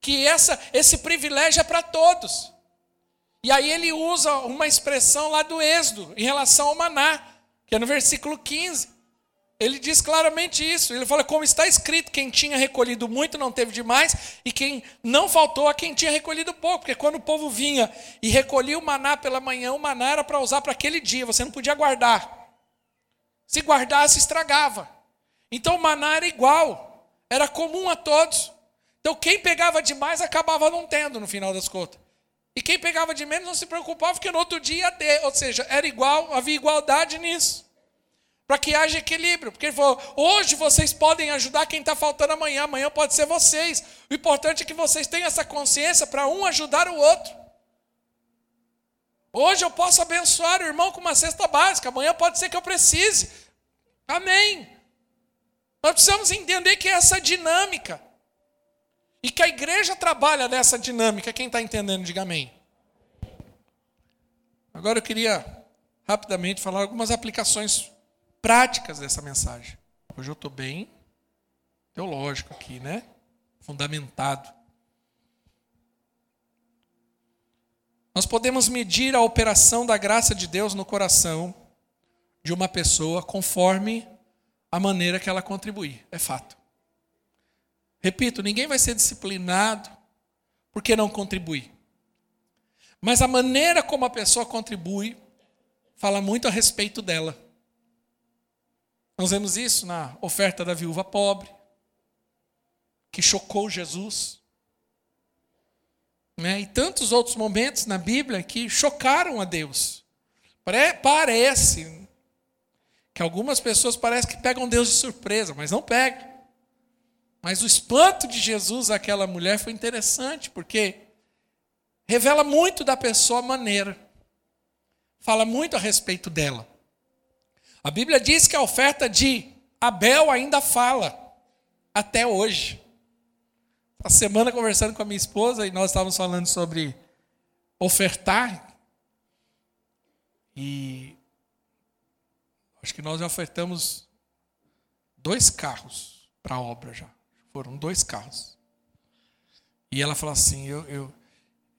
Que essa, esse privilégio é para todos. E aí ele usa uma expressão lá do Êxodo, em relação ao maná, que é no versículo 15. Ele diz claramente isso. Ele fala, como está escrito, quem tinha recolhido muito não teve demais, e quem não faltou a quem tinha recolhido pouco. Porque quando o povo vinha e recolhia o maná pela manhã, o maná era para usar para aquele dia, você não podia guardar. Se guardasse, estragava. Então o maná era igual, era comum a todos. Então quem pegava demais acabava não tendo no final das contas. E quem pegava de menos não se preocupava, porque no outro dia ia ter. Ou seja, era igual, havia igualdade nisso para que haja equilíbrio. Porque ele falou: hoje vocês podem ajudar quem está faltando amanhã, amanhã pode ser vocês. O importante é que vocês tenham essa consciência para um ajudar o outro. Hoje eu posso abençoar o irmão com uma cesta básica, amanhã pode ser que eu precise. Amém. Nós precisamos entender que é essa dinâmica. E que a igreja trabalha nessa dinâmica. Quem está entendendo, diga amém. Agora eu queria rapidamente falar algumas aplicações práticas dessa mensagem. Hoje eu estou bem teológico aqui, né? Fundamentado. Nós podemos medir a operação da graça de Deus no coração de uma pessoa conforme a maneira que ela contribuir. É fato. Repito, ninguém vai ser disciplinado porque não contribui. Mas a maneira como a pessoa contribui fala muito a respeito dela. Nós vemos isso na oferta da viúva pobre, que chocou Jesus. Né? E tantos outros momentos na Bíblia que chocaram a Deus. Parece que algumas pessoas parecem que pegam Deus de surpresa, mas não pega. Mas o espanto de Jesus àquela mulher foi interessante, porque revela muito da pessoa maneira. Fala muito a respeito dela. A Bíblia diz que a oferta de Abel ainda fala, até hoje. A semana conversando com a minha esposa e nós estávamos falando sobre ofertar. E acho que nós já ofertamos dois carros para a obra já. Foram dois carros. E ela falou assim: eu, eu,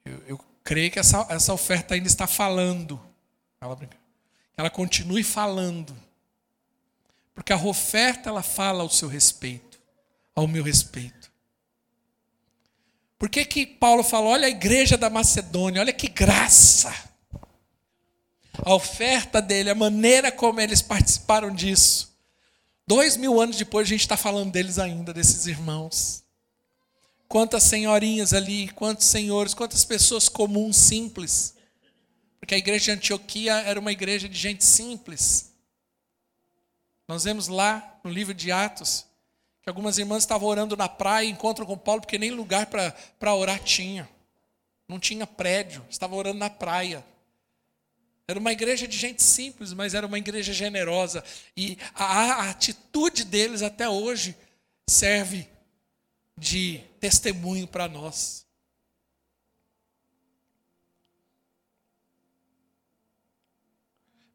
eu, eu creio que essa, essa oferta ainda está falando. Ela brinca ela continue falando. Porque a oferta ela fala ao seu respeito, ao meu respeito. Por que, que Paulo fala, olha a igreja da Macedônia, olha que graça. A oferta dele, a maneira como eles participaram disso. Dois mil anos depois a gente está falando deles ainda, desses irmãos. Quantas senhorinhas ali, quantos senhores, quantas pessoas comuns, simples porque a igreja de Antioquia era uma igreja de gente simples. Nós vemos lá no livro de Atos que algumas irmãs estavam orando na praia, encontram com Paulo, porque nem lugar para orar tinha. Não tinha prédio, estavam orando na praia. Era uma igreja de gente simples, mas era uma igreja generosa. E a, a atitude deles até hoje serve de testemunho para nós.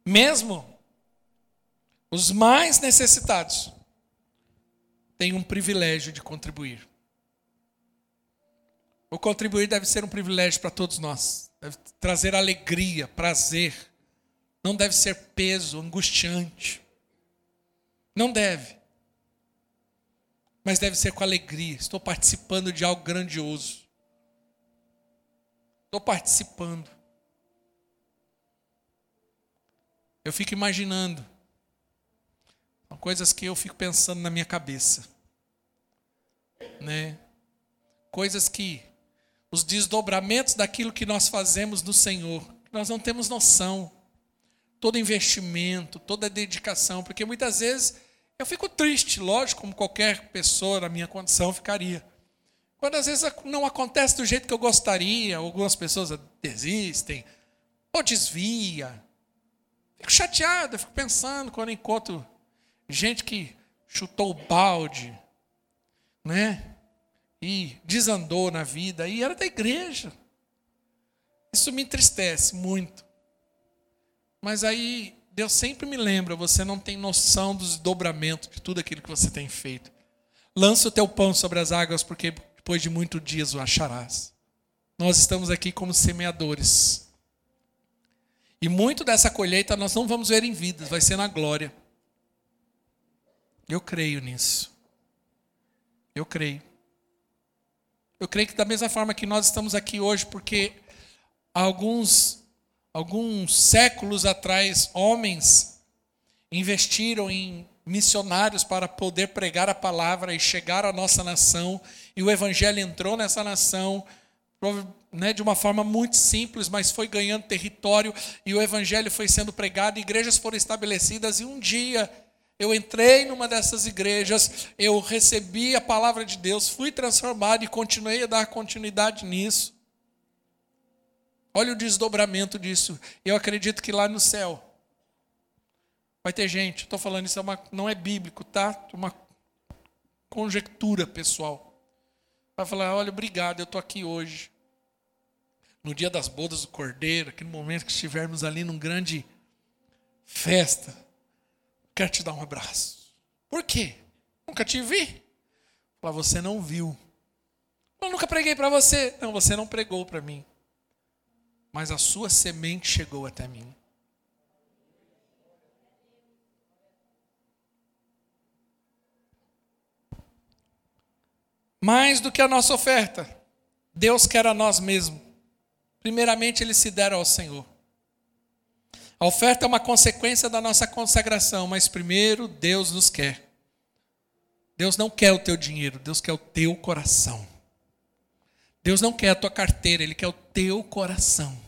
Mesmo os mais necessitados têm um privilégio de contribuir. O contribuir deve ser um privilégio para todos nós. Deve trazer alegria, prazer. Não deve ser peso, angustiante. Não deve. Mas deve ser com alegria. Estou participando de algo grandioso. Estou participando. Eu fico imaginando. São coisas que eu fico pensando na minha cabeça. Né? Coisas que os desdobramentos daquilo que nós fazemos no Senhor, nós não temos noção. Todo investimento, toda dedicação, porque muitas vezes eu fico triste, lógico, como qualquer pessoa na minha condição ficaria. Quando às vezes não acontece do jeito que eu gostaria, algumas pessoas desistem, ou desvia, Fico chateado, fico pensando quando encontro gente que chutou o balde, né? E desandou na vida, e era da igreja. Isso me entristece muito. Mas aí Deus sempre me lembra, você não tem noção dos desdobramentos de tudo aquilo que você tem feito. Lança o teu pão sobre as águas, porque depois de muitos dias o acharás. Nós estamos aqui como semeadores. E muito dessa colheita nós não vamos ver em vidas, vai ser na glória. Eu creio nisso. Eu creio. Eu creio que da mesma forma que nós estamos aqui hoje, porque alguns, alguns séculos atrás, homens investiram em missionários para poder pregar a palavra e chegar à nossa nação, e o evangelho entrou nessa nação né, de uma forma muito simples, mas foi ganhando território, e o evangelho foi sendo pregado, igrejas foram estabelecidas, e um dia eu entrei numa dessas igrejas, eu recebi a palavra de Deus, fui transformado e continuei a dar continuidade nisso. Olha o desdobramento disso. Eu acredito que lá no céu vai ter gente, estou falando isso é uma, não é bíblico, tá? É uma conjectura pessoal. Vai falar: olha, obrigado, eu estou aqui hoje. No dia das bodas do cordeiro, aquele momento que estivermos ali num grande festa, quero te dar um abraço. Por quê? Nunca te vi. Fala, você não viu. Eu nunca preguei para você. Não, você não pregou para mim. Mas a sua semente chegou até mim. Mais do que a nossa oferta, Deus quer a nós mesmos. Primeiramente, Ele se dera ao Senhor. A oferta é uma consequência da nossa consagração, mas primeiro Deus nos quer. Deus não quer o teu dinheiro, Deus quer o teu coração. Deus não quer a tua carteira, Ele quer o teu coração.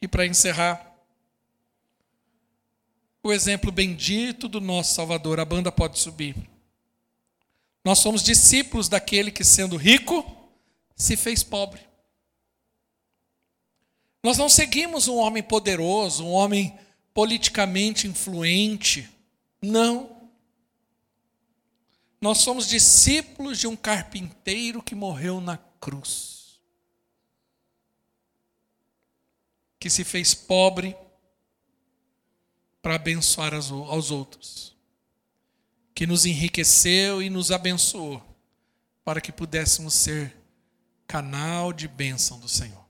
E para encerrar, o exemplo bendito do nosso Salvador, a banda pode subir. Nós somos discípulos daquele que, sendo rico, se fez pobre. Nós não seguimos um homem poderoso, um homem politicamente influente. Não. Nós somos discípulos de um carpinteiro que morreu na cruz. Que se fez pobre para abençoar aos outros que nos enriqueceu e nos abençoou, para que pudéssemos ser canal de bênção do Senhor.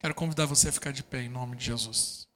Quero convidar você a ficar de pé em nome de Jesus.